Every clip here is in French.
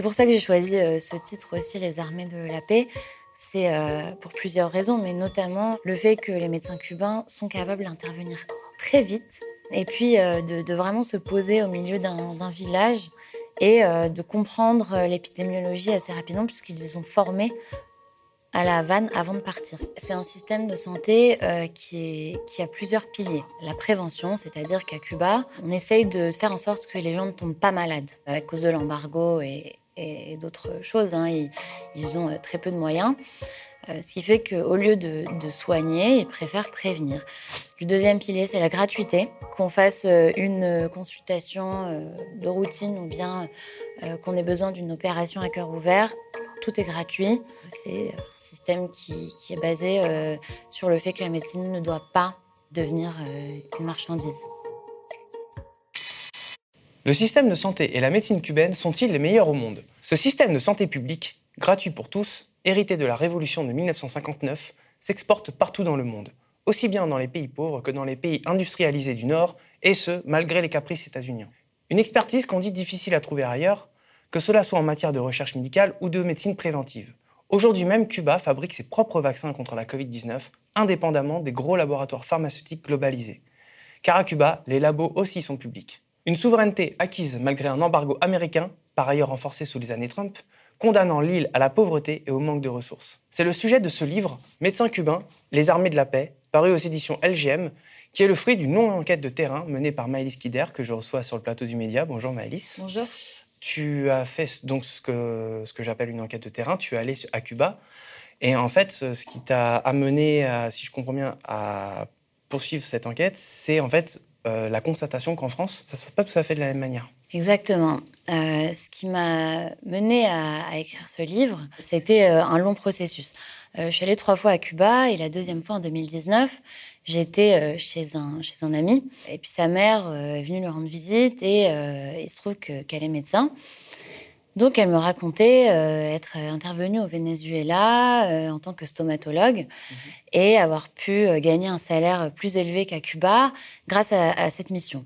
C'est pour ça que j'ai choisi ce titre aussi, Les armées de la paix. C'est pour plusieurs raisons, mais notamment le fait que les médecins cubains sont capables d'intervenir très vite et puis de, de, vraiment se poser au milieu d'un village et de comprendre l'épidémiologie assez rapidement puisqu'ils y sont formés à la Havane avant de partir. C'est un système de santé euh, qui, qui a plusieurs piliers. La prévention, c'est-à-dire qu'à Cuba, on essaye de faire en sorte que les gens ne tombent pas malades à cause de l'embargo et, d'autres choses. Hein. Ils, ont euh, très peu de moyens. Euh, ce qui fait qu'au lieu de, soigner, ils préfèrent prévenir. Le deuxième pilier, c'est la gratuité. Qu'on fasse une consultation de routine ou bien qu'on ait besoin d'une opération à cœur ouvert, tout est gratuit. C'est un système qui, est basé euh, sur le fait que la médecine ne doit pas devenir euh, une marchandise. Le système de santé et la médecine cubaine sont-ils les meilleurs au monde? Ce système de santé publique, gratuit pour tous, hérité de la révolution de 1959, s'exporte partout dans le monde, aussi bien dans les pays pauvres que dans les pays industrialisés du Nord, et ce, malgré les caprices états-uniens. Une expertise qu'on dit difficile à trouver ailleurs, que cela soit en matière de recherche médicale ou de médecine préventive. Aujourd'hui même, Cuba fabrique ses propres vaccins contre la Covid-19, indépendamment des gros laboratoires pharmaceutiques globalisés. Car à Cuba, les labos aussi sont publics. Une souveraineté acquise malgré un embargo américain, par ailleurs renforcé sous les années Trump, condamnant l'île à la pauvreté et au manque de ressources. C'est le sujet de ce livre, Médecins cubains, les armées de la paix, paru aux éditions LGM, qui est le fruit d'une longue enquête de terrain menée par Maëlys Kider, que je reçois sur le plateau du Média. Bonjour Maëlys. Bonjour. Tu as fait donc ce que, ce que j'appelle une enquête de terrain, tu es allé à Cuba. Et en fait, ce qui t'a amené, si je comprends bien, à poursuivre cette enquête, c'est en fait euh, la constatation qu'en France, ça ne se passe pas tout à fait de la même manière. Exactement. Euh, ce qui m'a mené à, écrire ce livre, c'était euh, un long processus. je suis allée trois fois à Cuba et la deuxième fois en 2019, j'étais euh, chez, un, chez un ami. Et puis sa mère euh, est venue lui rendre visite et euh, il se trouve qu'elle est médecin. Donc elle me racontait être intervenue au Venezuela en tant que stomatologue mhm. et avoir pu gagner un salaire plus élevé qu'à Cuba grâce à, cette mission.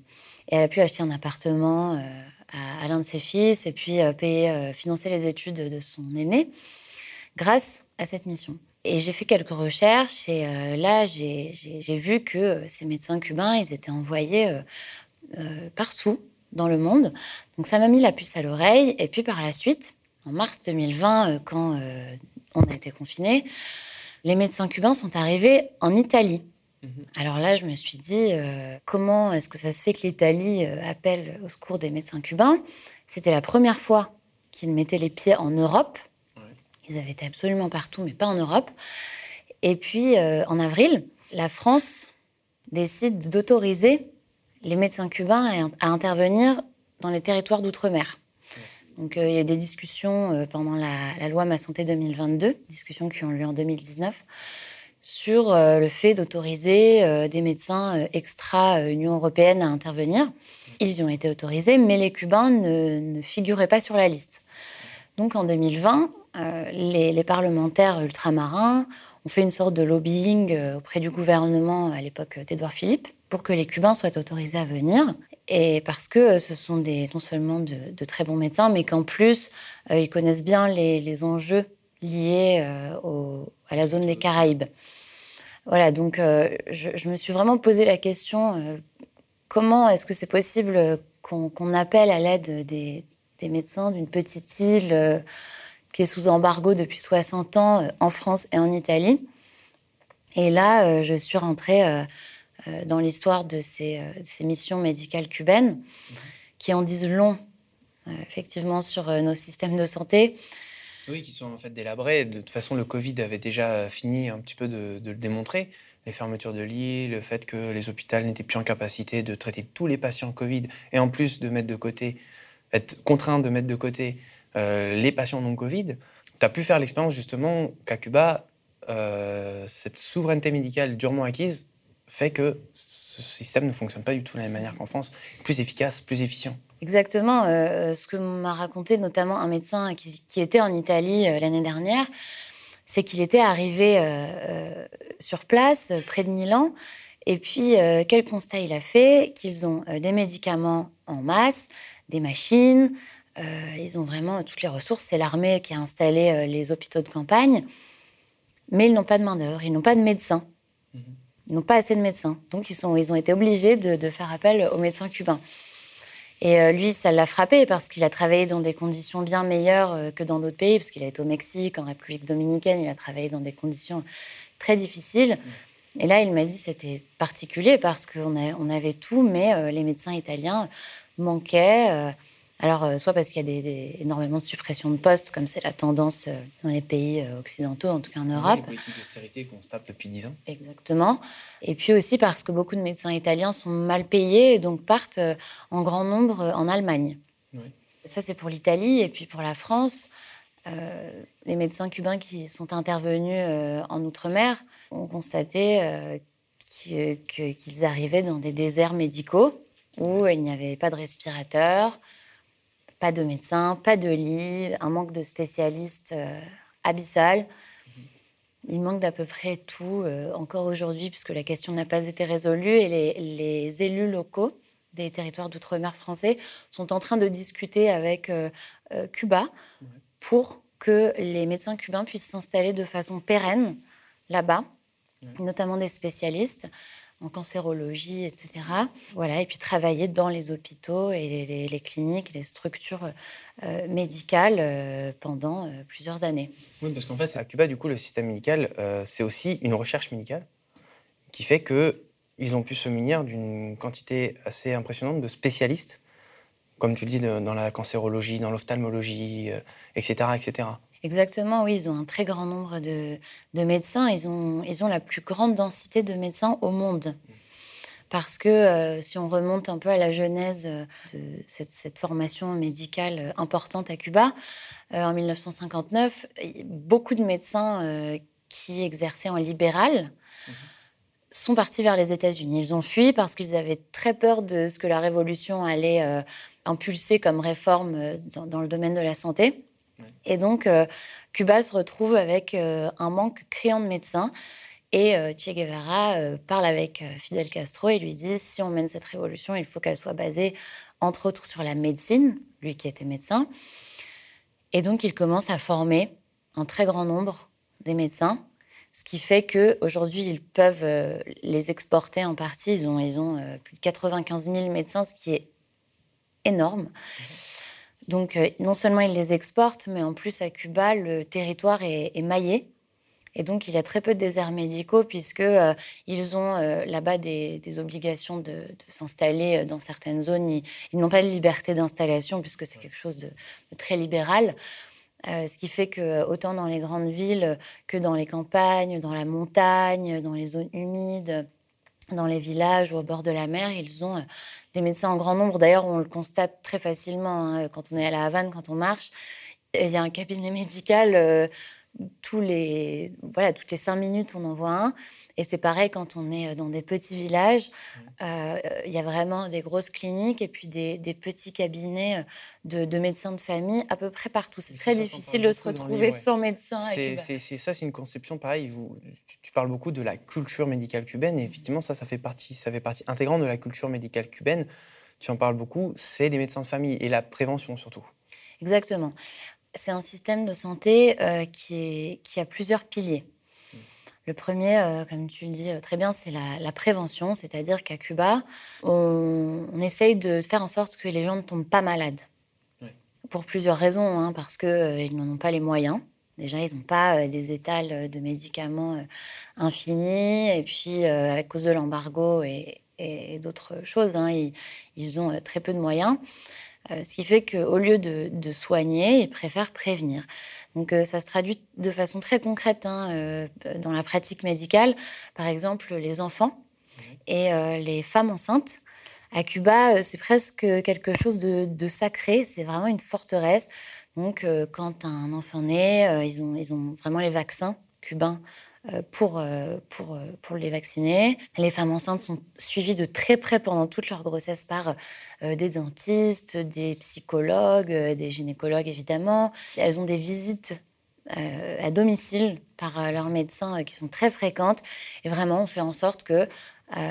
Et elle a pu acheter un appartement à, à l'un de ses fils et puis payer, financer les études de son aîné grâce à cette mission. Et j'ai fait quelques recherches et euh, là, j'ai vu que euh, ces médecins cubains, ils étaient envoyés euh, partout dans le monde. Donc ça m'a mis la puce à l'oreille. Et puis par la suite, en mars 2020, quand on a été confinés, les médecins cubains sont arrivés en Italie. Mhm. Alors là, je me suis dit, comment est-ce que ça se fait que l'Italie appelle au secours des médecins cubains? C'était la première fois qu'ils mettaient les pieds en Europe. Ils avaient été absolument partout, mais pas en Europe. Et puis, euh, en avril, la France décide d'autoriser les médecins cubains à, intervenir dans les territoires d'outre-mer. Donc, euh, il y a eu des discussions euh, pendant la, loi Ma Santé 2022, discussions qui ont lieu en 2019, sur le fait d'autoriser des médecins extra-Union européenne à intervenir. Ils y ont été autorisés, mais les Cubains ne, figuraient pas sur la liste. Donc, en 2020, euh, les, parlementaires ultramarins ont fait une sorte de lobbying euh, auprès du gouvernement à l'époque d'Édouard Philippe pour que les Cubains soient autorisés à venir. Et parce que ce sont non seulement de, très bons médecins, mais qu'en plus, euh, ils connaissent bien les, enjeux liés à la zone des Caraïbes. Voilà, donc je, me suis vraiment posé la question comment est-ce que c'est possible qu'on appelle à l'aide des, médecins d'une petite île qui est sous embargo depuis 60 ans euh, en France et en Italie. Et là, euh, je suis rentrée euh, dans l'histoire de ces, missions médicales cubaines qui en disent long, effectivement, sur nos systèmes de santé. Oui, qui sont en fait délabrés. De toute façon, le Covid avait déjà fini un petit peu de, le démontrer. Les fermetures de lits, le fait que les hôpitaux n'étaient plus en capacité de traiter tous les patients Covid et en plus de mettre de côté, être contraints de mettre de côté euh, les patients non Covid, tu as pu faire l'expérience justement qu'à Cuba, euh, cette souveraineté médicale durement acquise fait que ce système ne fonctionne pas du tout de la même manière qu'en France, plus efficace, plus efficient. Exactement. Euh, ce que m'a raconté notamment un médecin qui, était en Italie l'année dernière, c'est qu'il était arrivé sur place, près de Milan, et puis quel constat il a fait? Qu'ils ont des médicaments en masse, des machines, ils ont vraiment toutes les ressources. C'est l'armée qui a installé les hôpitaux de campagne, mais ils n'ont pas de main-d'œuvre, ils n'ont pas de médecins. Mhm. Ils n'ont pas assez de médecins. Donc, ils, sont, ils ont été obligés de, de faire appel aux médecins cubains. Et euh, lui, ça l'a frappé parce qu'il a travaillé dans des conditions bien meilleures euh, que dans d'autres pays, parce qu'il a été au Mexique, en République dominicaine, il a travaillé dans des conditions très difficiles. Et là, il m'a dit c'était particulier parce qu'on on avait tout, mais euh, les médecins italiens manquaient. Alors, euh, soit parce qu'il y a des, énormément de suppression de postes, comme c'est la tendance euh, dans les pays euh, occidentaux, en tout cas en Europe. Les politiques d'austérité qu'on tape depuis dix ans. Exactement. Et puis aussi parce que beaucoup de médecins italiens sont mal payés et donc partent en grand nombre en Allemagne. Ça, c'est pour l'Italie. Et puis pour la France, les médecins cubains qui sont intervenus en Outre-mer ont constaté qu'ils arrivaient dans des déserts médicaux où il n'y avait pas de respirateur, pas de médecins, pas de lits, un manque de spécialistes euh, abyssal. Il manque d'à peu près tout euh, encore aujourd'hui, puisque la question n'a pas été résolue et les, élus locaux des territoires d'outre-mer français sont en train de discuter avec euh, Cuba pour que les médecins cubains puissent s'installer de façon pérenne là-bas, notamment des spécialistes en cancérologie, etc. Voilà, et puis travailler dans les hôpitaux et les, cliniques, les structures euh, médicales euh, pendant euh, plusieurs années. Oui, parce qu'en fait, à Cuba, du coup, le système médical, c'est aussi une recherche médicale qui fait que ils ont pu se munir d'une quantité assez impressionnante de spécialistes, comme tu le dis, dans la cancérologie, dans l'ophtalmologie, etc., etc. Exactement, oui, ils ont un très grand nombre de, médecins. Ils ont, ils ont la plus grande densité de médecins au monde. Parce que euh, si on remonte un peu à la genèse euh, de cette, formation médicale euh, importante à Cuba, en 1959, beaucoup de médecins qui exerçaient en libéral sont partis vers les États-Unis. Ils ont fui parce qu'ils avaient très peur de ce que la révolution allait impulser comme réforme dans le domaine de la santé. Et donc, euh, Cuba se retrouve avec euh, un manque criant de médecins. Et euh, Che Guevara parle avec Fidel Castro et lui dit si on mène cette révolution, il faut qu'elle soit basée, entre autres, sur la médecine, lui qui était médecin. Et donc, il commence à former en très grand nombre des médecins, ce qui fait qu'aujourd'hui, ils peuvent les exporter en partie. Ils ont, ils ont plus de 95 000 médecins, ce qui est énorme. Mmh. Donc, euh, non seulement ils les exportent, mais en plus, à Cuba, le territoire est, maillé. Et donc, il y a très peu de déserts médicaux, puisqu'ils euh, ils ont euh, là-bas des, obligations de, s'installer dans certaines zones. Ils, n'ont pas de liberté d'installation, puisque c'est quelque chose de, très libéral. ce qui fait que, autant dans les grandes villes que dans les campagnes, dans la montagne, dans les zones humides, dans les villages ou au bord de la mer, ils ont des médecins en grand nombre. D'ailleurs, on le constate très facilement hein, quand on est à la Havane, quand on marche. Il y a un cabinet médical. Euh, tous les, voilà, toutes les cinq minutes, on en voit un. Et c'est pareil quand on est dans des petits villages. Euh, il y a vraiment des grosses cliniques et puis des, petits cabinets de, médecins de famille à peu près partout. C'est très difficile de se retrouver sans médecin. C'est ça, c'est une conception pareil. Vous, tu parles beaucoup de la culture médicale cubaine et effectivement, ça, ça fait partie, ça fait partie intégrante de la culture médicale cubaine. Tu en parles beaucoup. C'est les médecins de famille et la prévention surtout. Exactement c'est un système de santé euh, qui, est, qui, a plusieurs piliers. Le premier, euh, comme tu le dis euh, très bien, c'est la, prévention, c'est-à-dire qu'à Cuba, on, essaye de faire en sorte que les gens ne tombent pas malades. Pour plusieurs raisons, hein, parce qu'ils n'en ont pas les moyens. Déjà, ils n'ont pas des étals de médicaments infinis, et puis à cause de l'embargo et, d'autres choses, hein, ils, ils, ont très peu de moyens. Euh, ce qui fait qu'au lieu de, soigner, ils préfèrent prévenir. Donc euh, ça se traduit de façon très concrète hein, euh, dans la pratique médicale. Par exemple, les enfants et les femmes enceintes. À Cuba, c'est presque quelque chose de, sacré, c'est vraiment une forteresse. Donc quand un enfant naît, ils, ont, ils ont vraiment les vaccins cubains pour, euh, pour, euh, pour les vacciner. Les femmes enceintes sont suivies de très près pendant toute leur grossesse par des dentistes, des psychologues, des gynécologues évidemment. Elles ont des visites à domicile par leurs médecins qui sont très fréquentes. Et vraiment, on fait en sorte que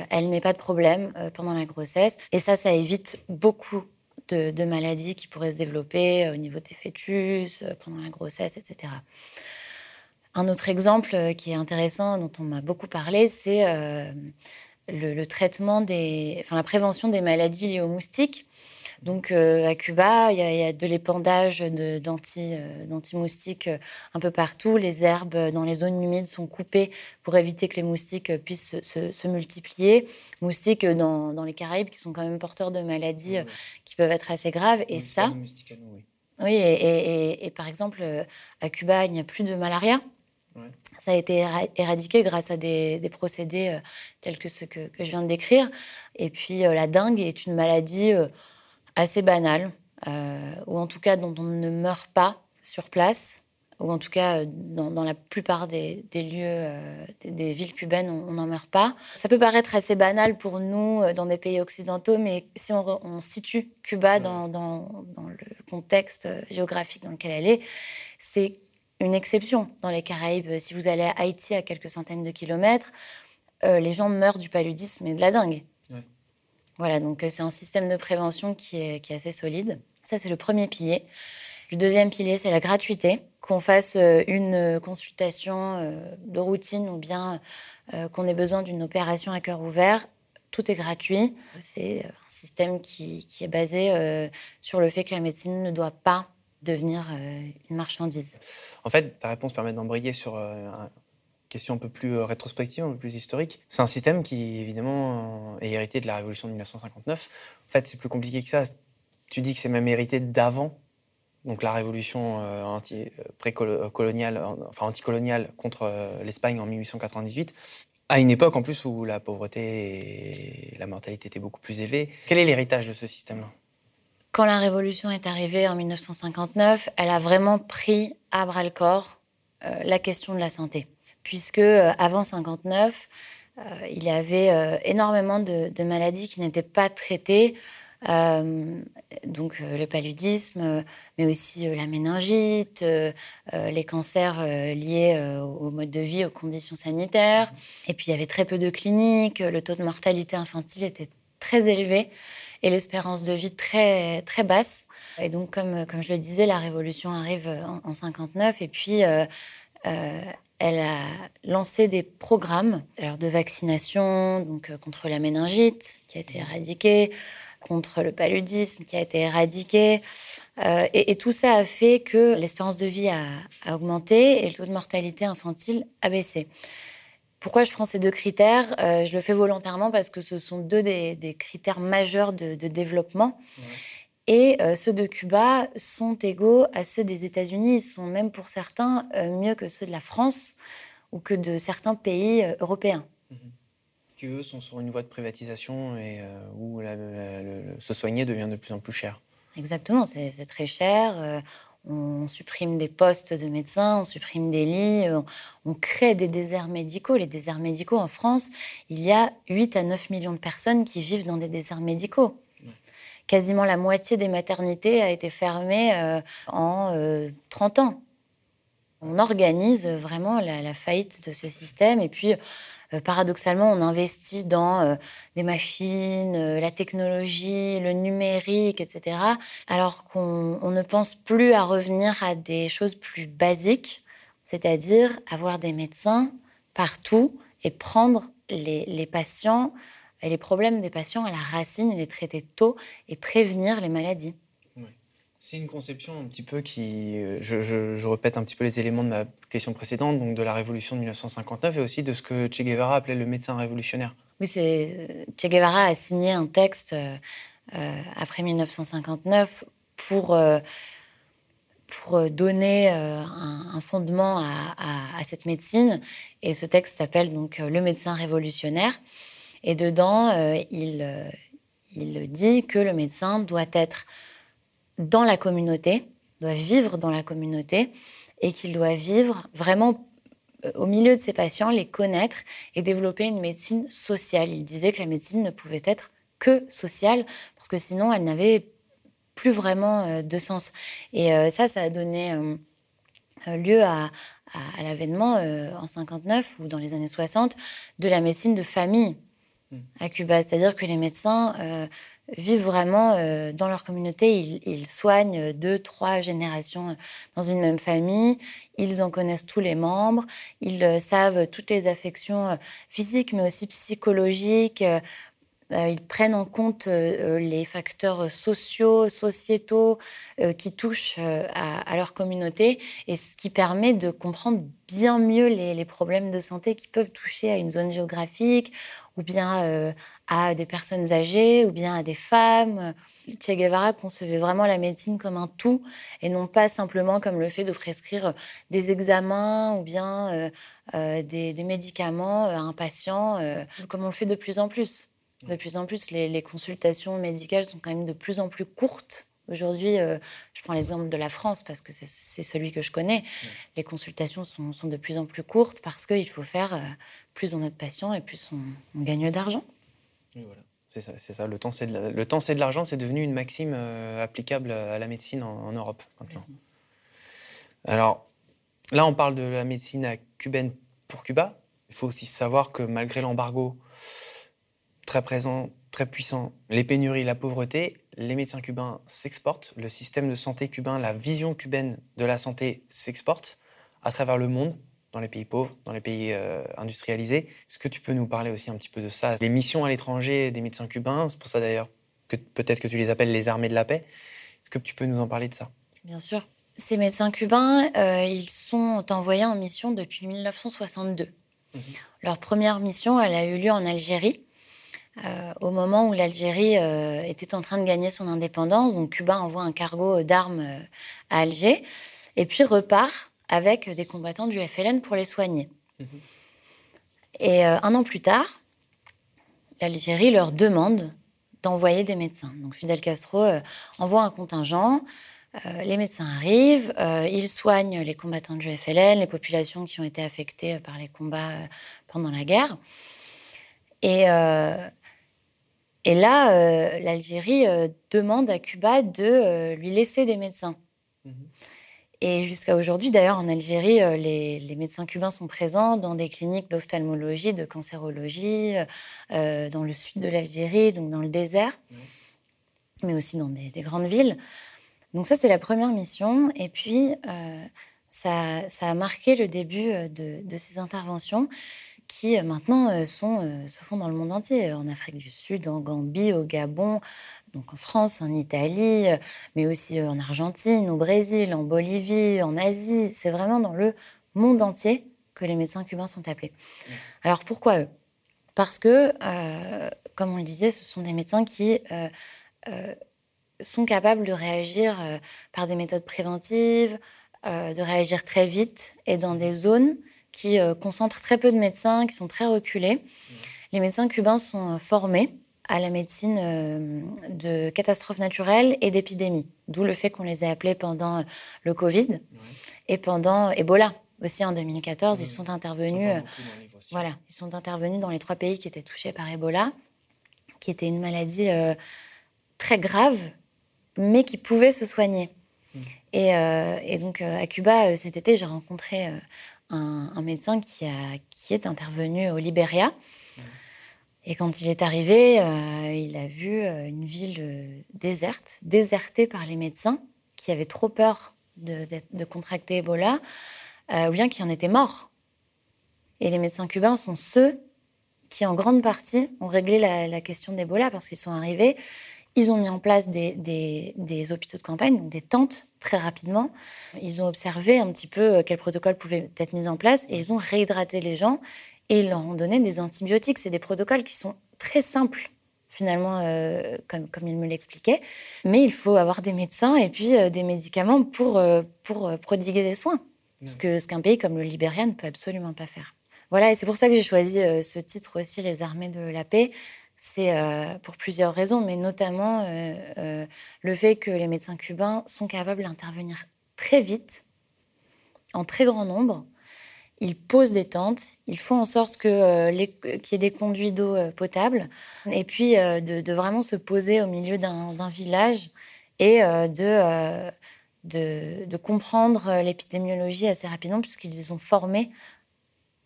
elle n'ait pas de problème pendant la grossesse. Et ça, ça évite beaucoup de, maladies qui pourraient se développer au niveau des fœtus, pendant la grossesse, etc. Un autre exemple qui est intéressant, dont on m'a beaucoup parlé, c'est le, traitement des, enfin la prévention des maladies liées aux moustiques. Donc euh, à Cuba, il y, a de l'épandage euh, d'anti-moustiques euh, un peu partout. Les herbes dans les zones humides sont coupées pour éviter que les moustiques puissent se, multiplier. Moustiques dans, les Caraïbes qui sont quand même porteurs de maladies qui peuvent être assez graves. Et ça... Oui, et, par exemple, à Cuba, il n'y a plus de malaria. Ça a été éradiqué grâce à des, procédés tels que ceux que, je viens de décrire. Et puis la dengue est une maladie assez banal, euh, ou en tout cas dont on ne meurt pas sur place, ou en tout cas euh, dans, la plupart des, lieux, euh, des, villes cubaines, on n'en meurt pas. Ça peut paraître assez banal pour nous dans des pays occidentaux, mais si on, situe Cuba dans, le contexte géographique dans lequel elle est, c'est une exception dans les Caraïbes. Si vous allez à Haïti à quelques centaines de kilomètres, les gens meurent du paludisme et de la dengue. Voilà, donc euh, c'est un système de prévention qui est, assez solide. Ça, c'est le premier pilier. Le deuxième pilier, c'est la gratuité. Qu'on fasse euh, une consultation euh, de routine ou bien qu'on ait besoin d'une opération à cœur ouvert, tout est gratuit. C'est un système qui, est basé sur le fait que la médecine ne doit pas devenir une marchandise. En fait, ta réponse permet d'embrayer sur question un peu plus euh, rétrospective, un peu plus historique. C'est un système qui, évidemment, est hérité de la Révolution de 1959. En fait, c'est plus compliqué que ça. Tu dis que c'est même hérité d'avant, donc la révolution euh, euh, enfin anticoloniale contre l'Espagne en 1898, à une époque en plus où la pauvreté et la mortalité étaient beaucoup plus élevées. Quel est l'héritage de ce système-là? Quand la révolution est arrivée en 1959, elle a vraiment pris à bras le corps la question de la santé puisque euh, avant 59, euh, il y avait euh, énormément de, maladies qui n'étaient pas traitées. donc le paludisme, mais aussi la méningite, les cancers liés au mode de vie, aux conditions sanitaires. Et puis il y avait très peu de cliniques, le taux de mortalité infantile était très élevé et l'espérance de vie très, très basse. Et donc, comme, comme je le disais, la révolution arrive en, en 59 et puis elle a lancé des programmes alors de vaccination donc, euh, contre la méningite, qui a été éradiquée, contre le paludisme, qui a été éradiqué. Euh, et, tout ça a fait que l'espérance de vie a, augmenté et le taux de mortalité infantile a baissé. Pourquoi je prends ces deux critères euh, Je le fais volontairement parce que ce sont deux des, critères majeurs de, développement. Et euh, ceux de Cuba sont égaux à ceux des États-Unis. Ils sont même pour certains euh, mieux que ceux de la France ou que de certains pays européens. Mmh. Qui eux sont sur une voie de privatisation et où se soigner devient de plus en plus cher. Exactement, c'est très cher. On supprime des postes de médecins, on supprime des lits, on, crée des déserts médicaux. Les déserts médicaux en France, il y a 8 à 9 millions de personnes qui vivent dans des déserts médicaux quasiment la moitié des maternités a été fermée euh, en 30 euh, ans. On organise vraiment la, faillite de ce système et puis euh, paradoxalement, on investit dans des machines, la technologie, le numérique, etc. Alors qu'on ne pense plus à revenir à des choses plus basiques, c'est-à-dire avoir des médecins partout et prendre les patients et les problèmes des patients à la racine les traiter tôt et prévenir les maladies. C'est une conception un petit peu qui, euh, je, répète un petit peu les éléments de ma question précédente, donc de la révolution de 1959 et aussi de ce que Che Guevara appelait le médecin révolutionnaire. Oui, c'est euh, Che Guevara a signé un texte euh, après 1959 pour pour donner un, fondement à, cette médecine. Et ce texte s'appelle donc Le médecin révolutionnaire. Et dedans, il, il dit que le médecin doit être dans la communauté, doit vivre dans la communauté et qu'il doit vivre vraiment euh, au milieu de ses patients, les connaître et développer une médecine sociale. Il disait que la médecine ne pouvait être que sociale parce que sinon elle n'avait plus vraiment de sens. Et ça, ça a donné lieu à, à l'avènement en 59 ou dans les années 60 de la médecine de famille à Cuba. C'est-à-dire que les médecins euh, vivent vraiment dans leur communauté. Ils, soignent deux, trois générations dans une même famille. Ils en connaissent tous les membres. Ils savent toutes les affections physiques, mais aussi psychologiques. Ils prennent en compte les facteurs sociaux, sociétaux qui touchent à, leur communauté et ce qui permet de comprendre bien mieux les, problèmes de santé qui peuvent toucher à une zone géographique ou bien euh, à des personnes âgées, ou bien à des femmes. Che Guevara concevait vraiment la médecine comme un tout et non pas simplement comme le fait de prescrire des examens ou bien euh, euh, des, médicaments à un patient, comme on le fait de plus en plus. De plus en plus, les, consultations médicales sont quand même de plus en plus courtes. Aujourd'hui, je prends l'exemple de la France parce que c'est celui que je connais. Les consultations sont, sont, de plus en plus courtes parce qu'il faut faire plus on a de patients et plus on, gagne d'argent. Oui, voilà. C'est ça, c'est ça. Le temps, c'est de, l'argent, c'est devenu une maxime euh, applicable à la médecine en, Europe maintenant. Alors, là, on parle de la médecine cubaine pour Cuba. Il faut aussi savoir que malgré l'embargo très présent, très puissant, les pénuries, la pauvreté, les médecins cubains s'exportent. Le système de santé cubain, la vision cubaine de la santé s'exporte à travers le monde dans les pays pauvres, dans les pays euh, industrialisés. Est-ce que tu peux nous parler aussi un petit peu de ça Les missions à l'étranger des médecins cubains, c'est pour ça d'ailleurs que peut-être que tu les appelles les armées de la paix. Est-ce que tu peux nous en parler de ça? Bien sûr. Ces médecins cubains, euh, ils sont envoyés en mission depuis 1962. Mhm. Leur première mission, elle a eu lieu en Algérie. Euh, au moment où l'Algérie était en train de gagner son indépendance, donc Cuba envoie un cargo d'armes à Alger, et puis repart avec des combattants du FLN pour les soigner. Mhm. Et euh, un an plus tard, l'Algérie leur demande d'envoyer des médecins. Donc Fidel Castro euh, envoie un contingent, euh, les médecins arrivent, ils soignent les combattants du FLN, les populations qui ont été affectées par les combats pendant la guerre. Et, et là, l'Algérie demande à Cuba de lui laisser des médecins. Mhm. Et jusqu'à aujourd'hui, d'ailleurs, en Algérie, euh, les, médecins cubains sont présents dans des cliniques d'ophtalmologie, de cancérologie, euh, dans le sud de l'Algérie, donc dans le désert, mais aussi dans des, grandes villes. Donc ça, c'est la première mission. Et puis, euh, ça, a marqué le début de, de ces interventions qui maintenant sont, se font dans le monde entier, en Afrique du Sud, en Gambie, au Gabon, donc en France, en Italie, euh, mais aussi euh, en Argentine, au Brésil, en Bolivie, en Asie. C'est vraiment dans le monde entier que les médecins cubains sont appelés. Alors pourquoi eux? Parce que, euh, comme on le disait, ce sont des médecins qui sont capables de réagir par des méthodes préventives, de réagir très vite et dans des zones qui concentrent très peu de médecins, qui sont très reculés. Les médecins cubains sont formés à la médecine euh, de catastrophes naturelles et d'épidémies. D'où le fait qu'on les ait appelés pendant le Covid et pendant Ebola aussi en 2014. Ils sont intervenus. Euh, voilà, ils sont intervenus dans les trois pays qui étaient touchés par Ebola, qui était une maladie euh, très grave, mais qui pouvait se soigner. Hmm. Et, donc à Cuba cet été, j'ai rencontré un, un, médecin qui, a, qui est intervenu au Libéria et quand il est arrivé, euh, il a vu euh, une ville euh, déserte, désertée par les médecins qui avaient trop peur de, contracter Ebola, ou bien qui en étaient morts. Et les médecins cubains sont ceux qui, en grande partie, ont réglé la, question d'Ebola parce qu'ils sont arrivés, ils ont mis en place des, des, hôpitaux de campagne, donc des tentes, très rapidement. Ils ont observé un petit peu quel protocole pouvait être mis en place et ils ont réhydraté les gens et ils leur ont donné des antibiotiques. C'est des protocoles qui sont très simples finalement, euh, comme, comme il me l'expliquait. Mais il faut avoir des médecins et puis euh, des médicaments pour, euh, pour prodiguer des soins. Ce que ce qu'un pays comme le Libéria ne peut absolument pas faire. Voilà, et c'est pour ça que j'ai choisi ce titre aussi, Les armées de la paix. C'est pour plusieurs raisons, mais notamment le fait que les médecins cubains sont capables d'intervenir très vite, en très grand nombre, ils posent des tentes, ils font en sorte euh, qu'il y ait des conduits d'eau euh, potable, et puis euh, de, vraiment se poser au milieu d'un village et de, de, comprendre l'épidémiologie assez rapidement, puisqu'ils y sont formés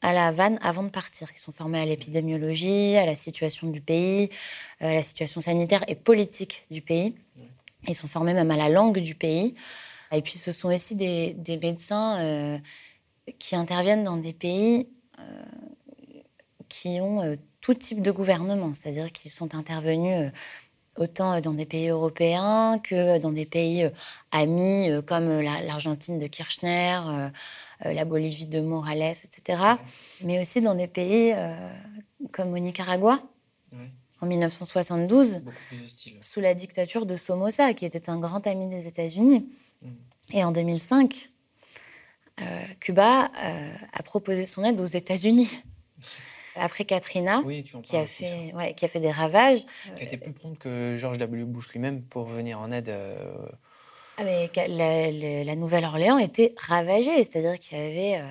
à la Havane avant de partir. Ils sont formés à l'épidémiologie, à la situation du pays, à la situation sanitaire et politique du pays. Ils sont formés même à la langue du pays. Et puis ce sont aussi des, médecins euh, qui interviennent dans des pays euh, qui ont euh, tout type de gouvernement, c'est-à-dire qu'ils sont intervenus autant dans des pays européens que dans des pays amis comme l'Argentine de Kirchner, la Bolivie de Morales, etc. Mais aussi dans des pays comme au Nicaragua. En 1972, sous la dictature de Somoza, qui était un grand ami des États-Unis. Mm. Et en 2005, euh, Cuba euh, a proposé son aide aux États-Unis. Après Katrina, qui, a fait, ouais, qui a fait des ravages. Qui a été plus prompt que George W. Bush lui-même pour venir en aide. Euh, ah, la, Nouvelle-Orléans était ravagée, c'est-à-dire qu'il y avait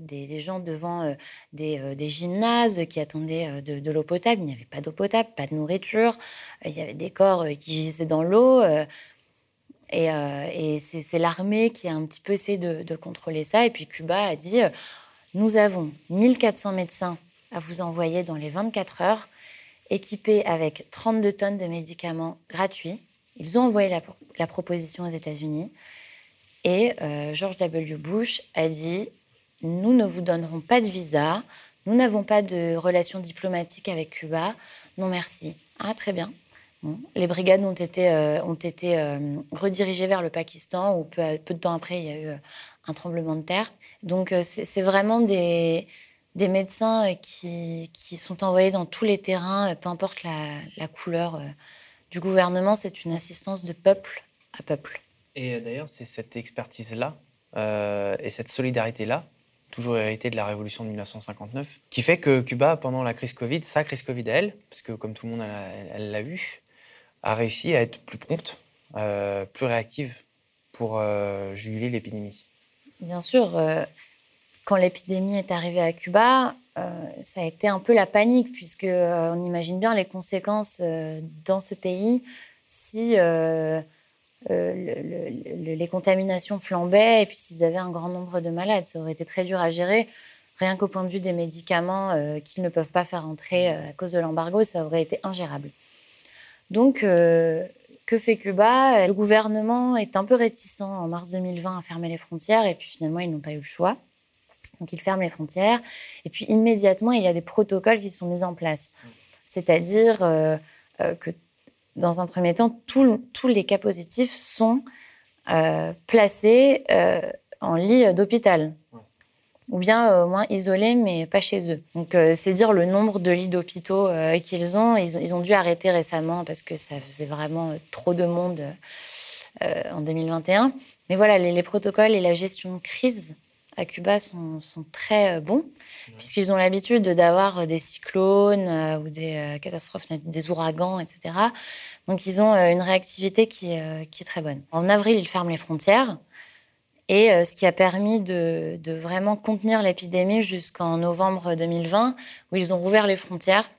des, gens devant des, des, gymnases qui attendaient de, de l'eau potable. Il n'y avait pas d'eau potable, pas de nourriture. il y avait des corps qui gisaient dans l'eau. Et, euh, c'est l'armée qui a un petit peu essayé de, contrôler ça. Et puis Cuba a dit, euh, nous avons 1400 médecins à vous envoyer dans les 24 heures, équipés avec 32 tonnes de médicaments gratuits. Ils ont envoyé la, proposition aux États-Unis. Et euh, George W. Bush a dit, nous ne vous donnerons pas de visa, nous n'avons pas de relations diplomatiques avec Cuba. Non, merci. Ah, très bien. Les brigades ont été, euh, euh, redirigées vers le Pakistan, où peu, peu, de temps après, il y a eu un tremblement de terre. Donc, c'est vraiment des, médecins qui, qui, sont envoyés dans tous les terrains, peu importe la, couleur du gouvernement. C'est une assistance de peuple à peuple. Et d'ailleurs, c'est cette expertise-là et cette solidarité-là toujours héritée de la révolution de 1959, qui fait que Cuba, pendant la crise Covid, sa crise Covid à elle, parce que comme tout le monde, elle l'a eu, a réussi à être plus prompte, euh, plus réactive pour euh, juguler l'épidémie. Bien sûr, euh, quand l'épidémie est arrivée à Cuba, ça a été un peu la panique, puisque on imagine bien les conséquences dans ce pays si les contaminations flambaient et puis s'ils avaient un grand nombre de malades. Ça aurait été très dur à gérer. Rien qu'au point de vue des médicaments qu'ils ne peuvent pas faire entrer à cause de l'embargo, ça aurait été ingérable. Donc, euh, que fait Cuba Le gouvernement est un peu réticent en mars 2020 à fermer les frontières et puis finalement, ils n'ont pas eu le choix. Donc, ils ferment les frontières et puis immédiatement, il y a des protocoles qui sont mis en place. C'est-à-dire euh, euh, que dans un premier temps, tous les cas positifs sont placés en lit d'hôpital ou bien euh, au moins isolés, mais pas chez eux. Donc, euh, c'est dire le nombre de lits d'hôpitaux euh, qu'ils ont. Ils, ont dû arrêter récemment parce que ça faisait vraiment trop de monde en 2021. Mais voilà, les, protocoles et la gestion de crise à Cuba sont, sont très bons, puisqu'ils ont l'habitude d'avoir des cyclones ou des catastrophes, des ouragans, etc. Donc, ils ont une réactivité qui, qui est très bonne. En avril, ils ferment les frontières. Et euh, ce qui a permis de, vraiment contenir l'épidémie jusqu'en novembre 2020, où ils ont rouvert les frontières.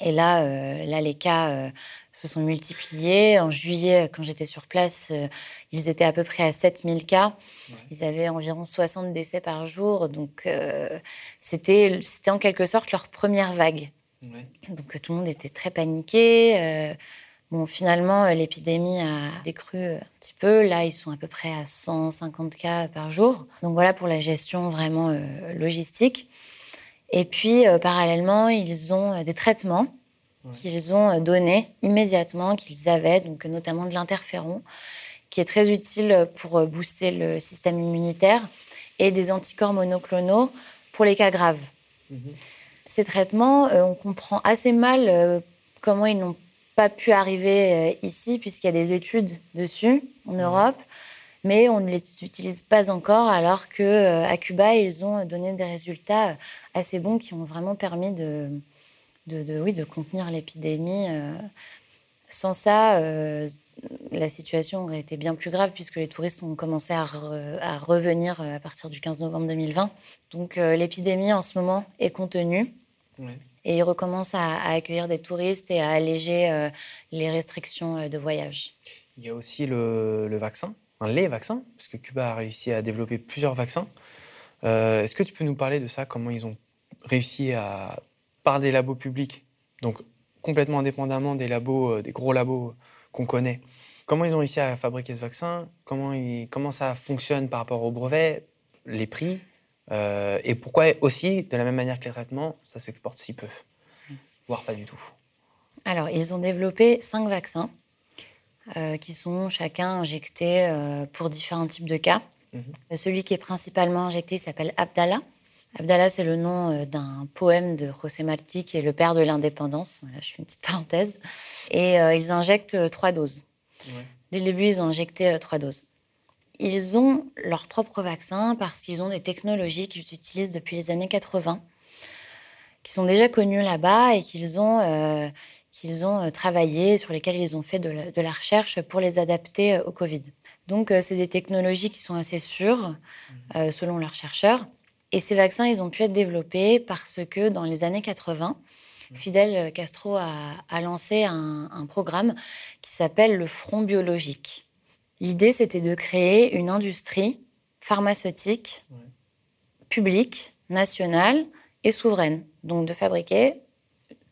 Et là, euh, là les cas euh, se sont multipliés. En juillet, quand j'étais sur place, ils étaient à peu près à 7000 cas. Ils avaient environ 60 décès par jour. Donc, c'était en quelque sorte leur première vague. Donc, tout le monde était très paniqué. Bon, finalement, euh, l'épidémie a décru un petit peu. Là, ils sont à peu près à 150 cas par jour. Donc voilà pour la gestion vraiment euh, logistique. Et puis, euh, parallèlement, ils ont des traitements qu'ils ont donnés immédiatement, qu'ils avaient, donc notamment de l'interféron, qui est très utile pour booster le système immunitaire, et des anticorps monoclonaux pour les cas graves. Mhm. Ces traitements, on comprend assez mal comment ils n'ont pas pu arriver euh, ici puisqu'il y a des études dessus en Europe, mais on ne les utilise pas encore alors que euh, à Cuba ils ont donné des résultats euh, assez bons qui ont vraiment permis de, de, oui, de contenir l'épidémie. Sans ça, la situation aurait été bien plus grave puisque les touristes ont commencé à, à revenir à partir du 15 novembre 2020. Donc l'épidémie en ce moment est contenue. Et ils recommencent à, accueillir des touristes et à alléger euh, les restrictions euh, de voyage. Il y a aussi le, vaccin, les vaccins, parce que Cuba a réussi à développer plusieurs vaccins. Est-ce que tu peux nous parler de ça Comment ils ont réussi à, par des labos publics, donc complètement indépendamment des labos, des gros labos qu'on connaît, comment ils ont réussi à fabriquer ce vaccin comment, ils, comment ça fonctionne par rapport au brevet, les prix? Et pourquoi aussi, de la même manière que les traitements, ça s'exporte si peu, voire pas du tout. Alors, ils ont développé cinq vaccins euh, qui sont chacun injectés euh, pour différents types de cas. Mhm. Euh, celui qui est principalement injecté s'appelle Abdallah. Abdallah, c'est le nom d'un poème de José Martí, qui est le père de l'indépendance. Là, je fais une petite parenthèse. Et ils injectent trois doses. Dès le début, ils ont injecté trois doses. Ils ont leur propre vaccin parce qu'ils ont des technologies qu'ils utilisent depuis les années 80 qui sont déjà connus là-bas et qu'ils ont, euh, qu'ils ont euh, travaillé, sur lesquels ils ont fait de la, recherche pour les adapter euh, au Covid. Donc, c'est des technologies qui sont assez sûres, mmh. selon leurs chercheurs. Et ces vaccins, ils ont pu être développés parce que dans les années 80, mmh. Fidel Castro a, a lancé un, un, programme qui s'appelle le Front biologique. L'idée, c'était de créer une industrie pharmaceutique publique, nationale et souveraine donc de fabriquer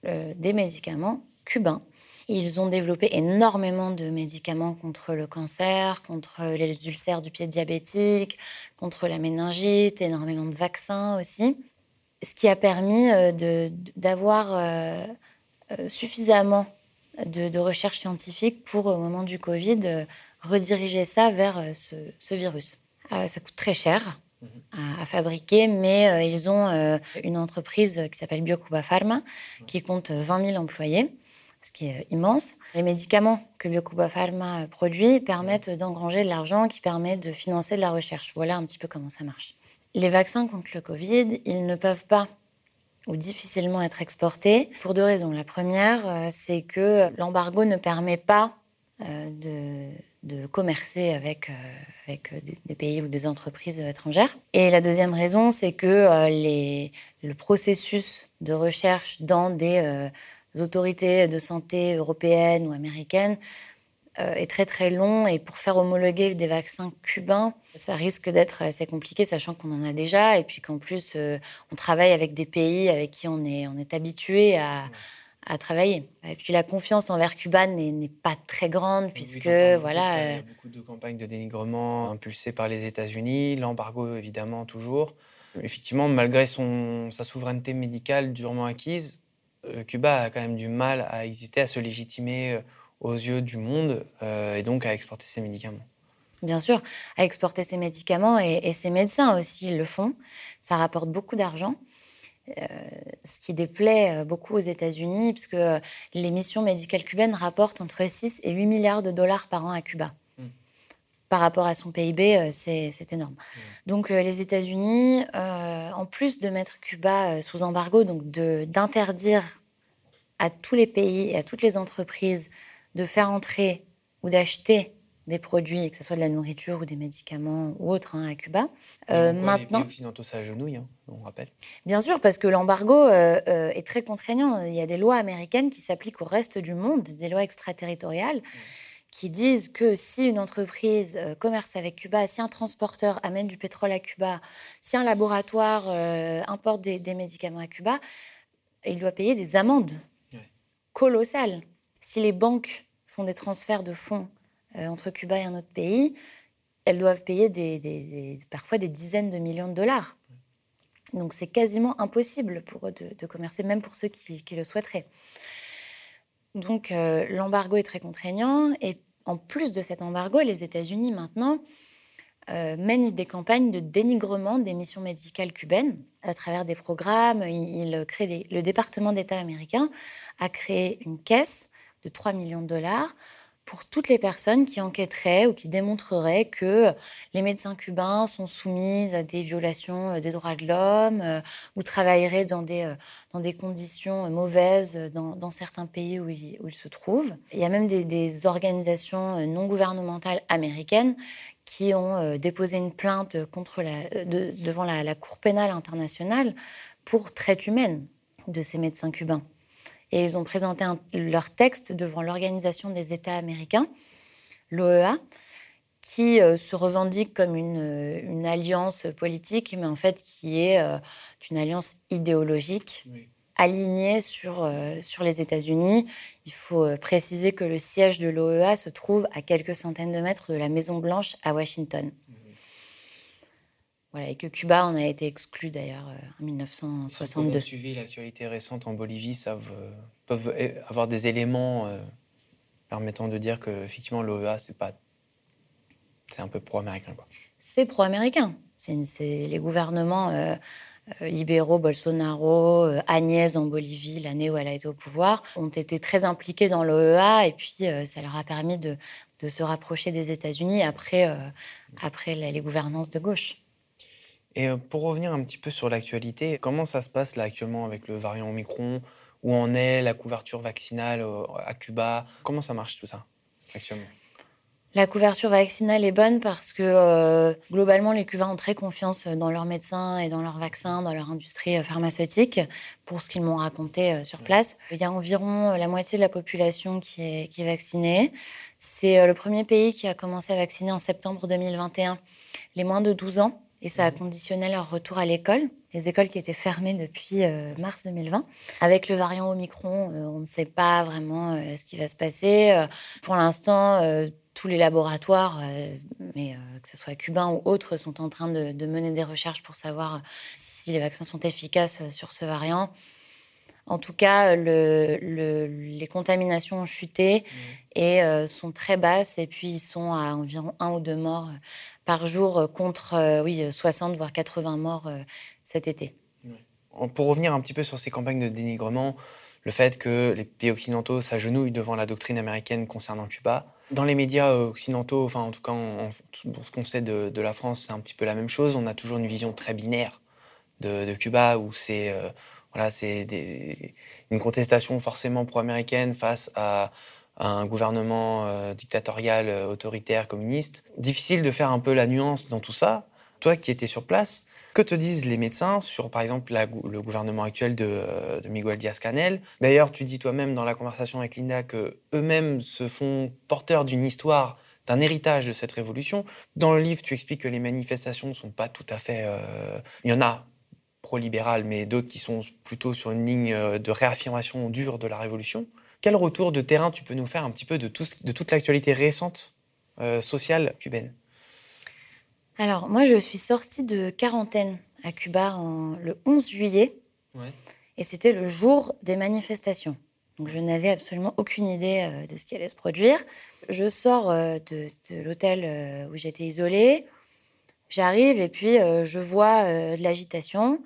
euh, des médicaments cubains. Ils ont développé énormément de médicaments contre le cancer, contre les ulcères du pied diabétique, contre la méningite, énormément de vaccins aussi. Ce qui a permis euh, d'avoir euh, suffisamment de, recherche scientifique pour, au moment du Covid, rediriger ça vers ce virus. ça coûte très cher à, fabriquer, mais euh, ils ont euh, une entreprise qui s'appelle Biocuba Pharma, qui compte 20 000 employés, ce qui est immense. Les médicaments que Biocuba Pharma produit permettent d'engranger de l'argent qui permet de financer de la recherche. Voilà un petit peu comment ça marche. Les vaccins contre le Covid, ils ne peuvent pas ou difficilement être exportés pour deux raisons. La première, euh, c'est que l'embargo ne permet pas de de commercer avec, euh, avec euh, des, pays ou des entreprises étrangères. Et la deuxième raison, c'est que euh, le processus de recherche dans des autorités de santé européennes ou américaines est très très long. Et pour faire homologuer des vaccins cubains, ça risque d'être assez compliqué, sachant qu'on en a déjà. Et puis qu'en plus on travaille avec des pays avec qui on est, on est habitué à à travailler. Et puis la confiance envers Cuba n'est pas très grande puisque voilà. Il y a beaucoup de campagnes de dénigrement impulsées par les États-Unis, l'embargo évidemment toujours. Effectivement, malgré son, sa souveraineté médicale durement acquise, euh, Cuba a quand même du mal à hésiter à se légitimer euh, aux yeux du monde euh, et donc à exporter ses médicaments. Bien sûr, à exporter ses médicaments et, et ses médecins aussi le font. Ça rapporte beaucoup d'argent. Euh, ce qui déplaît euh, beaucoup aux États-Unis, puisque euh, les missions médicales cubaines rapportent entre 6 et 8 milliards de dollars par an à Cuba. Hmm. Par rapport à son PIB, c'est énorme. Hmm. Donc les États-Unis, en plus de mettre Cuba sous embargo, donc d'interdire à tous les pays et à toutes les entreprises de faire entrer ou d'acheter des produits, que ce soit de la nourriture ou des médicaments ou autres hein, à Cuba. Euh, maintenant, les pays occidentaux s'agenouillent, hein, on rappelle. Bien sûr, parce que l'embargo euh, euh, est très contraignant. Il y a des lois américaines qui s'appliquent au reste du monde, des lois extraterritoriales, qui disent que si une entreprise commerce avec Cuba, si un transporteur amène du pétrole à Cuba, si un laboratoire importe des, des, médicaments à Cuba, il doit payer des amendes colossales. Si les banques font des transferts de fonds entre Cuba et un autre pays, elles doivent payer parfois des dizaines de millions de dollars. Donc c'est quasiment impossible pour eux de, commercer, même pour ceux qui, le souhaiteraient. Donc euh, l'embargo est très contraignant et en plus de cet embargo, les États-Unis maintenant euh, mènent des campagnes de dénigrement des missions médicales cubaines à travers des programmes. Il, le département d'État américain a créé une caisse de 3 millions de dollars pour toutes les personnes qui enquêteraient ou qui démontreraient que les médecins cubains sont soumis à des violations euh, des droits de l'homme euh, ou travailleraient dans des, euh, dans des conditions mauvaises dans, certains pays où ils, où ils, se trouvent. Il y a même des, organisations non gouvernementales américaines qui ont déposé une plainte contre la, devant la Cour pénale internationale pour traite humaine de ces médecins cubains et ils ont présenté leur texte devant l'Organisation des États américains, l'OEA. qui se revendique comme une, une, alliance politique, mais en fait qui est une alliance idéologique. alignée sur, sur les États-Unis. Il faut préciser que le siège de l'OEA se trouve à quelques centaines de mètres de la Maison-Blanche à Washington. Voilà, et que Cuba en a été exclu d'ailleurs euh, en 1962. Si suivi l'actualité récente en Bolivie, ça peuvent avoir des éléments euh, permettant de dire que effectivement l'OEA c'est pas c'est un peu pro-américain C'est pro-américain. C'est les gouvernements euh, libéraux, Bolsonaro, Agnès en Bolivie, l'année où elle a été au pouvoir, ont été très impliqués dans l'OEA et puis ça leur a permis de, de se rapprocher des États-Unis après, après les gouvernances de gauche. Et euh, pour revenir un petit peu sur l'actualité, comment ça se passe là actuellement avec le variant Omicron? Où en est la couverture vaccinale euh, à Cuba? Comment ça marche tout ça actuellement? La couverture vaccinale est bonne parce que euh, globalement, les Cubains ont très confiance dans leurs médecins et dans leurs vaccins, dans leur industrie pharmaceutique, pour ce qu'ils m'ont raconté sur place. Il y a environ la moitié de la population qui est, qui est vaccinée. C'est le premier pays qui a commencé à vacciner en septembre 2021 les moins de 12 ans et ça a mhm. conditionné leur retour à l'école. Les écoles qui étaient fermées depuis euh, mars 2020. Avec le variant Omicron, euh, on ne sait pas vraiment euh, ce qui va se passer. pour l'instant, tous les laboratoires, mais que ce soit cubains ou autres, sont en train de, mener des recherches pour savoir si les vaccins sont efficaces sur ce variant. En tout cas, les contaminations ont chuté mhm. et sont très basses. Et puis, ils sont à environ un ou deux morts par jour euh, contre euh, oui, 60 voire 80 morts euh, cet été. Pour revenir un petit peu sur ces campagnes de dénigrement, le fait que les pays occidentaux s'agenouillent devant la doctrine américaine concernant Cuba. Dans les médias occidentaux, enfin en tout cas pour ce qu'on sait de, la France, c'est un petit peu la même chose. On a toujours une vision très binaire de, Cuba où c'est voilà, c'est une contestation forcément pro-américaine face à un gouvernement euh, dictatorial, euh, autoritaire, communiste. Difficile de faire un peu la nuance dans tout ça. Toi qui étais sur place, que te disent les médecins sur, par exemple, le gouvernement actuel de, euh, Miguel Díaz-Canel? D'ailleurs, tu dis toi-même dans la conversation avec Linda que eux-mêmes se font porteurs d'une histoire, d'un héritage de cette révolution. Dans le livre, tu expliques que les manifestations ne sont pas tout à fait... Il y en a pro-libérales, mais d'autres qui sont plutôt sur une ligne de réaffirmation dure de la révolution. Quel retour de terrain tu peux nous faire un petit peu de, tout, de toute l'actualité récente euh, sociale cubaine? Alors, moi, je suis sortie de quarantaine à Cuba le 11 juillet. Et c'était le jour des manifestations. Donc, je n'avais absolument aucune idée euh, de ce qui allait se produire. Je sors euh, de, de l'hôtel où j'étais isolée. J'arrive et puis je vois de l'agitation.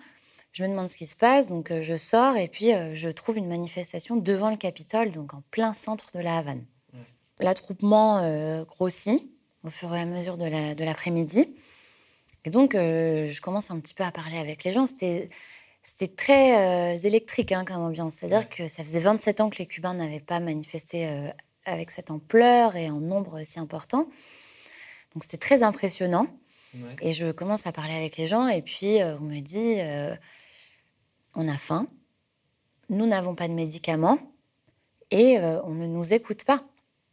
Je me demande ce qui se passe, donc euh, je sors et puis euh, je trouve une manifestation devant le Capitole, donc en plein centre de la Havane. L'attroupement euh, grossit au fur et à mesure de l'après-midi. et donc, je commence un petit peu à parler avec les gens. C'était c'était très électrique hein, comme ambiance. C'est-à-dire que ça faisait 27 ans que les Cubains n'avaient pas manifesté avec cette ampleur et en nombre si important. Donc c'était très impressionnant. Et je commence à parler avec les gens et puis on me dit on a faim, nous n'avons pas de médicaments et euh, on ne nous écoute pas.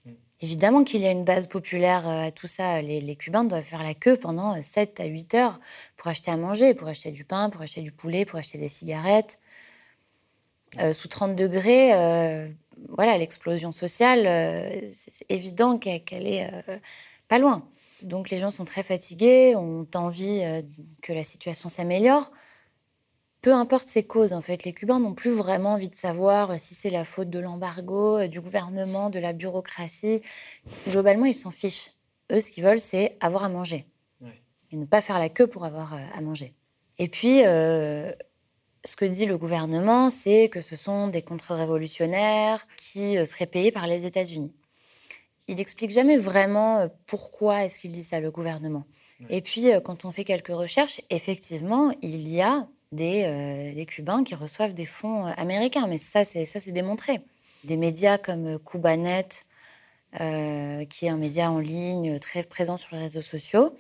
Mm. Évidemment qu'il y a une base populaire euh, à tout ça. Les, Cubains doivent faire la queue pendant 7 à 8 heures pour acheter à manger, pour acheter du pain, pour acheter du poulet, pour acheter des cigarettes. Euh, sous 30 degrés, voilà, l'explosion sociale, c'est évident qu'elle est pas loin. Donc les gens sont très fatigués, ont envie que la situation s'améliore peu importe ses causes, en fait, les Cubains n'ont plus vraiment envie de savoir euh, si c'est la faute de l'embargo, euh, du gouvernement, de la bureaucratie. Globalement, ils s'en fichent. Eux, ce qu'ils veulent, c'est avoir à manger. Et ne pas faire la queue pour avoir euh, à manger. Et puis, ce que dit le gouvernement, c'est que ce sont des contre-révolutionnaires qui seraient payés par les États-Unis. Il n'explique jamais vraiment pourquoi est-ce qu'il dit ça, le gouvernement. Et puis, quand on fait quelques recherches, effectivement, il y a euh, des, Cubains qui reçoivent des fonds euh, américains. Mais ça, c'est ça, c'est démontré. Des médias comme euh, Cubanet, qui est un média en ligne très présent sur les réseaux sociaux,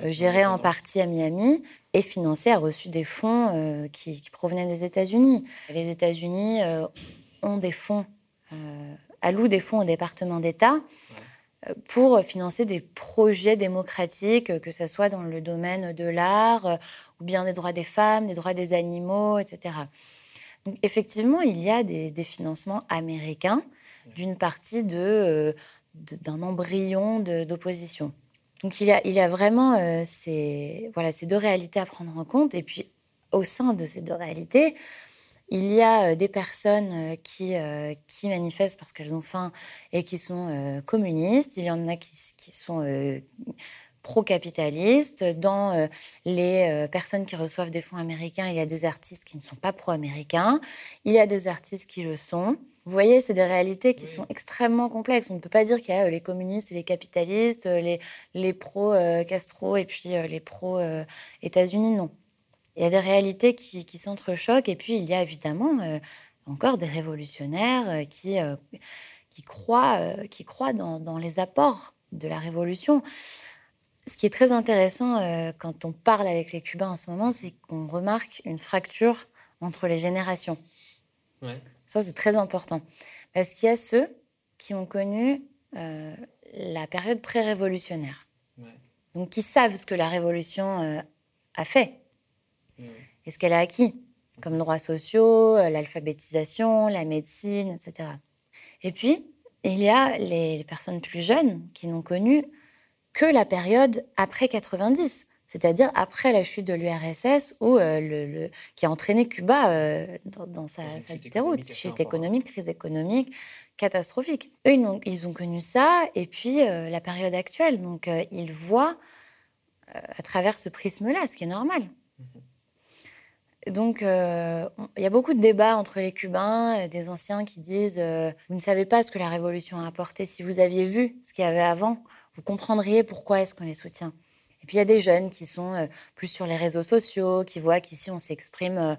géré en partie à Miami et financé, a reçu des fonds qui, provenaient des États-Unis. Les États-Unis ont des fonds, allouent des fonds au département d'État. pour financer des projets démocratiques, que ce soit dans le domaine de l'art ou bien des droits des femmes, des droits des animaux, etc. Donc effectivement, il y a des, financements américains d'une partie de, d'un embryon d'opposition. Donc il y a, il y a vraiment euh, ces, voilà, ces deux réalités à prendre en compte. Et puis au sein de ces deux réalités, il y a des personnes qui, qui manifestent parce qu'elles ont faim et qui sont communistes. Il y en a qui, qui sont pro-capitalistes. Dans les personnes qui reçoivent des fonds américains, il y a des artistes qui ne sont pas pro-américains. Il y a des artistes qui le sont. Vous voyez, c'est des réalités qui sont extrêmement complexes. On ne peut pas dire qu'il y a les communistes et les capitalistes, les, les pro-Castro et puis les pro-États-Unis. Non. Il y a des réalités qui, qui s'entrechoquent et puis il y a évidemment encore des révolutionnaires qui, qui croient, qui croient dans, dans, les apports de la révolution. Ce qui est très intéressant quand on parle avec les Cubains en ce moment, c'est qu'on remarque une fracture entre les générations. Ouais. Ça, c'est très important. Parce qu'il y a ceux qui ont connu euh, la période pré-révolutionnaire. Donc, qui savent ce que la révolution euh, a fait et ce qu'elle a acquis, comme droits sociaux, euh, l'alphabétisation, la médecine, etc. Et puis, il y a les personnes plus jeunes qui n'ont connu que la période après 90 c'est-à-dire après la chute de l'URSS, euh, le, qui a entraîné Cuba euh, dans, sa, déroute, chute économique, crise économique catastrophique. Eux, ils ont, connu ça, et puis euh, la période actuelle. Donc, ils voient à travers ce prisme-là, ce qui est normal. Mm-hmm. Donc, il y a beaucoup de débats entre les Cubains, des anciens qui disent Vous ne savez pas ce que la révolution a apporté. Si vous aviez vu ce qu'il y avait avant, vous comprendriez pourquoi est-ce qu'on les soutient. Et puis il y a des jeunes qui sont euh, plus sur les réseaux sociaux, qui voient qu'ici on s'exprime euh,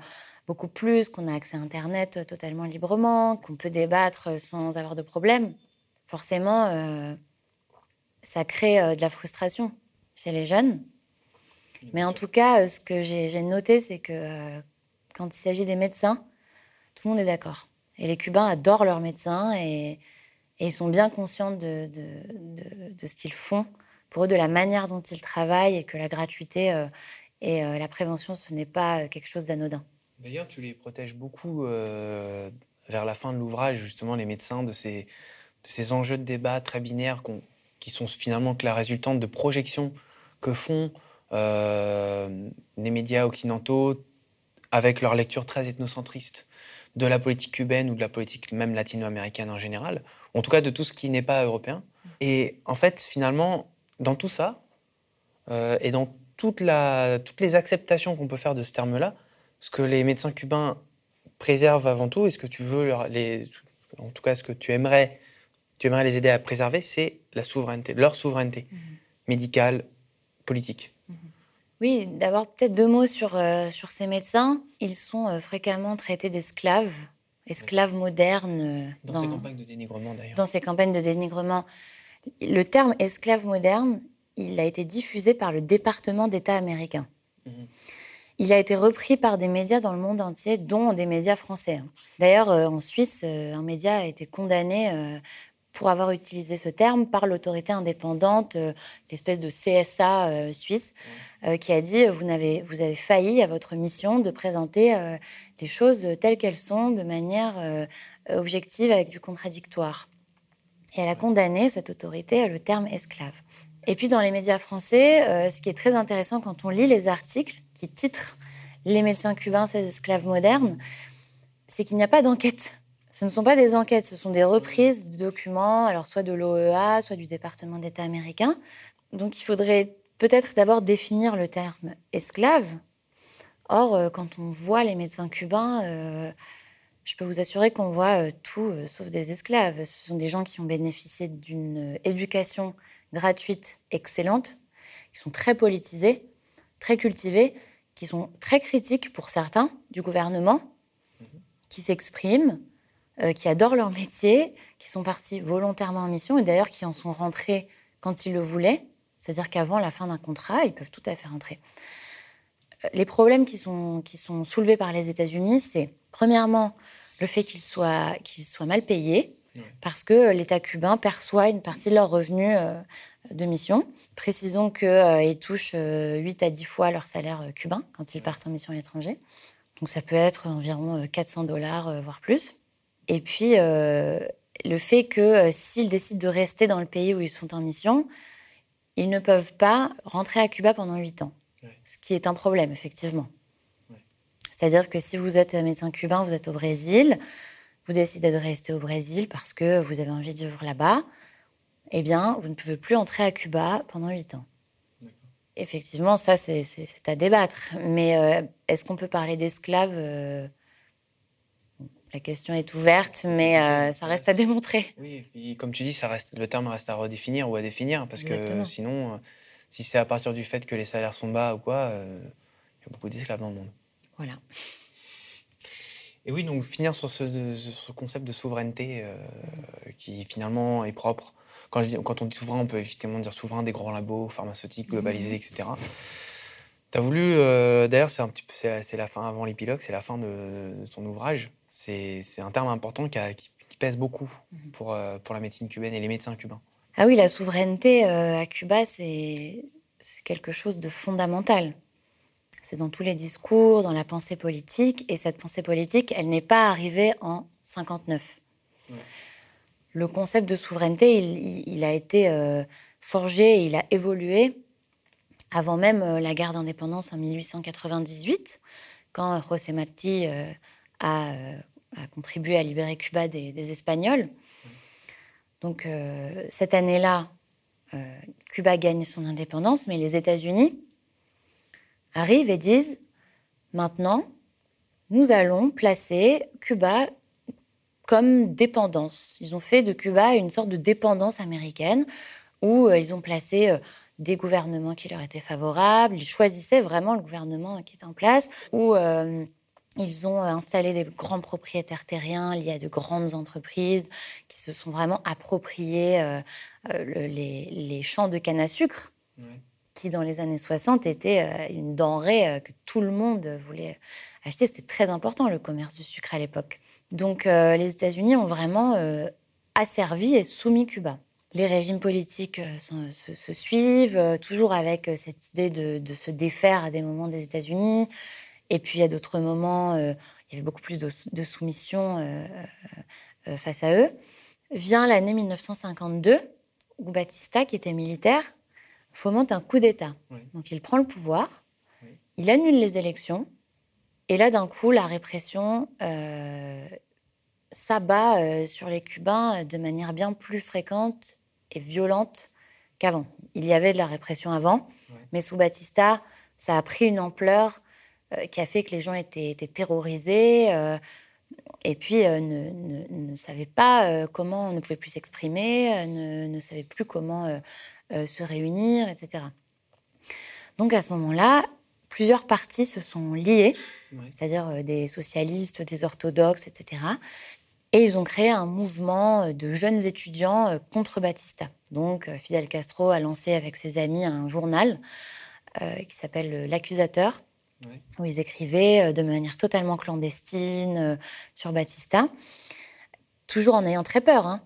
beaucoup plus, qu'on a accès à Internet euh, totalement librement, qu'on peut débattre sans avoir de problème. Forcément, ça crée de la frustration chez les jeunes. Mais en tout cas, ce que j'ai noté, c'est que quand il s'agit des médecins, tout le monde est d'accord. Et les Cubains adorent leurs médecins et, ils sont bien conscients de, de, de ce qu'ils font pour eux de la manière dont ils travaillent et que la gratuité euh, et euh, la prévention, ce n'est pas euh, quelque chose d'anodin. D'ailleurs, tu les protèges beaucoup vers la fin de l'ouvrage, justement, les médecins, de ces, ces enjeux de débat très binaires qui sont finalement que la résultante de projections que font les médias occidentaux avec leur lecture très ethnocentriste de la politique cubaine ou de la politique même latino-américaine en général, en tout cas de tout ce qui n'est pas européen. Et en fait, finalement, dans tout ça, euh, et dans toute la, toutes les acceptations qu'on peut faire de ce terme-là, ce que les médecins cubains préservent avant tout, et ce que tu veux, les, en tout cas ce que tu aimerais, tu aimerais les aider à préserver, c'est la souveraineté, leur souveraineté mhm. médicale, politique. Oui, d'abord peut-être deux mots sur, euh, sur ces médecins. Ils sont euh, fréquemment traités d'esclaves, esclaves modernes. Dans, dans, ces campagnes de dénigrement d'ailleurs. Dans ces campagnes de dénigrement. Le terme esclave moderne, il a été diffusé par le département d'État américain. Mhm. Il a été repris par des médias dans le monde entier, dont des médias français. Hein. D'ailleurs, euh, en Suisse, euh, un média a été condamné euh, pour avoir utilisé ce terme par l'autorité indépendante, l'espèce de CSA suisse, qui a dit vous avez, vous avez failli à votre mission de présenter les choses telles qu'elles sont, de manière objective, avec du contradictoire. Et elle a condamné cette autorité à le terme esclave. Et puis dans les médias français, euh, ce qui est très intéressant quand on lit les articles qui titrent Les médecins cubains, ces esclaves modernes, c'est qu'il n'y a pas d'enquête. Ce ne sont pas des enquêtes, ce sont des reprises de documents, alors soit de l'OEA, soit du département d'État américain. Donc il faudrait peut-être d'abord définir le terme esclave. Or, euh, quand on voit les médecins cubains, euh, je peux vous assurer qu'on voit euh, tout euh, sauf des esclaves. Ce sont des gens qui ont bénéficié d'une éducation gratuite excellente, qui sont très politisés, très cultivés, qui sont très critiques pour certains du gouvernement, qui s'expriment, qui adorent leur métier, qui sont partis volontairement en mission et d'ailleurs qui en sont rentrés quand ils le voulaient, c'est-à-dire qu'avant la fin d'un contrat, ils peuvent tout à fait rentrer. Les problèmes qui sont, qui sont soulevés par les États-Unis, c'est premièrement le fait qu'ils soient, mal payés. parce que l'État cubain perçoit une partie de leurs revenus de mission. Précisons qu'ils touchent 8 à 10 fois leur salaire cubain quand ils partent en mission à l'étranger. Donc ça peut être environ 400 dollars, voire plus. Et puis, le fait que s'ils décident de rester dans le pays où ils sont en mission, ils ne peuvent pas rentrer à Cuba pendant 8 ans. Ce qui est un problème, effectivement. C'est-à-dire que si vous êtes médecin cubain, vous êtes au Brésil, vous décidez de rester au Brésil parce que vous avez envie de vivre là-bas, eh bien, vous ne pouvez plus entrer à Cuba pendant huit ans. Effectivement, ça, c'est à débattre. Mais euh, est-ce qu'on peut parler d'esclaves euh, La question est ouverte, mais euh, ça reste à démontrer. Oui, et comme tu dis, ça reste, le terme reste à redéfinir ou à définir, parce que sinon, si c'est à partir du fait que les salaires sont bas ou quoi, il y a beaucoup d'esclaves dans le monde. Voilà. Et oui, donc finir sur ce, concept de souveraineté euh, qui finalement est propre. Quand, je dis, quand on dit souverain, on peut effectivement dire souverain des grands labos pharmaceutiques globalisés, etc. Tu as voulu, euh, d'ailleurs, c'est un petit peu, c'est la fin avant l'épilogue, c'est la fin de, ton ouvrage. C'est un terme important qui, qui, pèse beaucoup mhm. pour, euh, pour la médecine cubaine et les médecins cubains. Ah oui, la souveraineté à Cuba, c'est quelque chose de fondamental. C'est dans tous les discours, dans la pensée politique. Et cette pensée politique, elle n'est pas arrivée en 59. Le concept de souveraineté, il, a été euh, forgé, il a évolué avant même euh, la guerre d'indépendance en 1898, quand José Martí euh, a, contribué à libérer Cuba des, Espagnols. Donc cette année-là, Cuba gagne son indépendance, mais les États-Unis arrivent et disent maintenant, nous allons placer Cuba comme dépendance. Ils ont fait de Cuba une sorte de dépendance américaine où euh, ils ont placé euh, des gouvernements qui leur étaient favorables, ils choisissaient vraiment le gouvernement qui était en place, où euh, ils ont installé des grands propriétaires terriens liés à de grandes entreprises qui se sont vraiment appropriés les, champs de canne à sucre qui dans les années 60 était euh, une denrée euh, que tout le monde voulait acheter. C'était très important le commerce du sucre à l'époque. Donc euh, les États-Unis ont vraiment asservi et soumis Cuba. Les régimes politiques se, suivent, toujours avec cette idée de, se défaire à des moments des États-Unis. Et puis, à d'autres moments, il y avait beaucoup plus de, de soumission face à eux. Vient l'année 1952, où Batista, qui était militaire, fomente un coup d'État. Donc il prend le pouvoir, il annule les élections, et là d'un coup la répression euh, s'abat euh, sur les Cubains de manière bien plus fréquente et violente qu'avant. Il y avait de la répression avant, mais sous Batista, ça a pris une ampleur euh, qui a fait que les gens étaient, terrorisés et puis ne, savaient pas comment, ne pouvaient plus s'exprimer, ne, ne, savaient plus comment euh, se réunir, etc. Donc à ce moment-là, plusieurs partis se sont liés, c'est-à-dire euh, des socialistes, des orthodoxes, etc. Et ils ont créé un mouvement de jeunes étudiants contre Batista. Donc Fidel Castro a lancé avec ses amis un journal euh, qui s'appelle L'Accusateur, où ils écrivaient de manière totalement clandestine sur Batista, toujours en ayant très peur. Hein.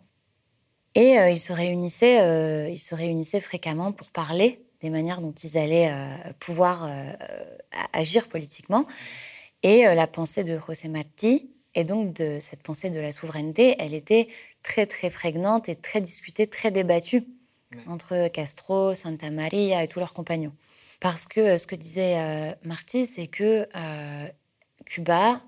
Et euh, ils, se réunissaient, euh, ils se réunissaient fréquemment pour parler des manières dont ils allaient euh, pouvoir agir politiquement. Et la pensée de José Martí, et donc de cette pensée de la souveraineté, elle était très très prégnante et très discutée, très débattue entre Castro, Santa Maria et tous leurs compagnons. Parce que ce que disait Martí, c'est que Cuba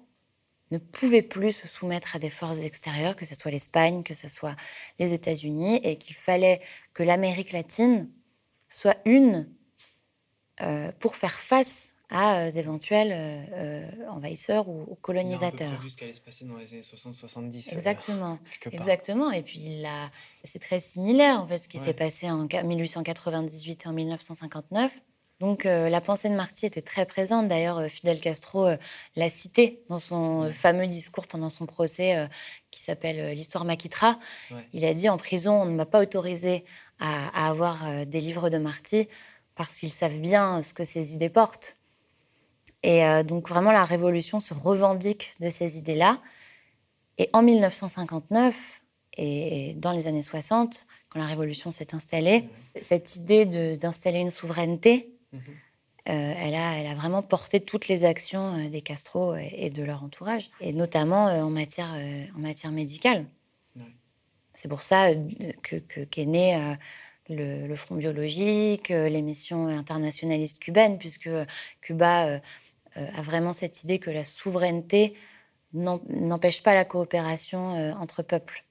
ne pouvait plus se soumettre à des forces extérieures, que ce soit l'Espagne, que ce soit les États-Unis, et qu'il fallait que l'Amérique latine soit une euh, pour faire face à euh, d'éventuels euh, envahisseurs ou, colonisateurs. Vu ce qui allait se passer dans les années 60-70. Exactement. Exactement. Et puis c'est très similaire en fait ce qui s'est passé en 1898 et en 1959. Donc euh, la pensée de Marty était très présente. D'ailleurs, euh, Fidel Castro euh, l'a cité dans son fameux discours pendant son procès qui s'appelle L'histoire Makitra. Il a dit en prison, on ne m'a pas autorisé à, avoir des livres de Marty parce qu'ils savent bien ce que ces idées portent. Et donc vraiment, la révolution se revendique de ces idées-là. Et en 1959, Et dans les années 60, quand la révolution s'est installée, cette idée d'installer une souveraineté, euh, elle, a, elle a vraiment porté toutes les actions euh, des Castro et, de leur entourage, et notamment en, matière, en matière médicale. C'est pour ça qu'est que, qu'est né le, Front biologique, les missions internationalistes cubaines, puisque Cuba a vraiment cette idée que la souveraineté n'empêche pas la coopération entre peuples.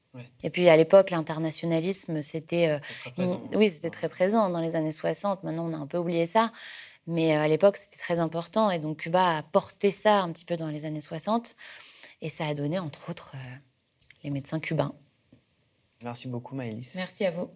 Et puis à l'époque, l'internationalisme, c'était euh, oui, c'était très présent dans les années 60. Maintenant, on a un peu oublié ça, mais euh, à l'époque, c'était très important. Et donc Cuba a porté ça un petit peu dans les années 60, et ça a donné entre autres euh, les médecins cubains. Merci beaucoup, Maëlys. Merci à vous.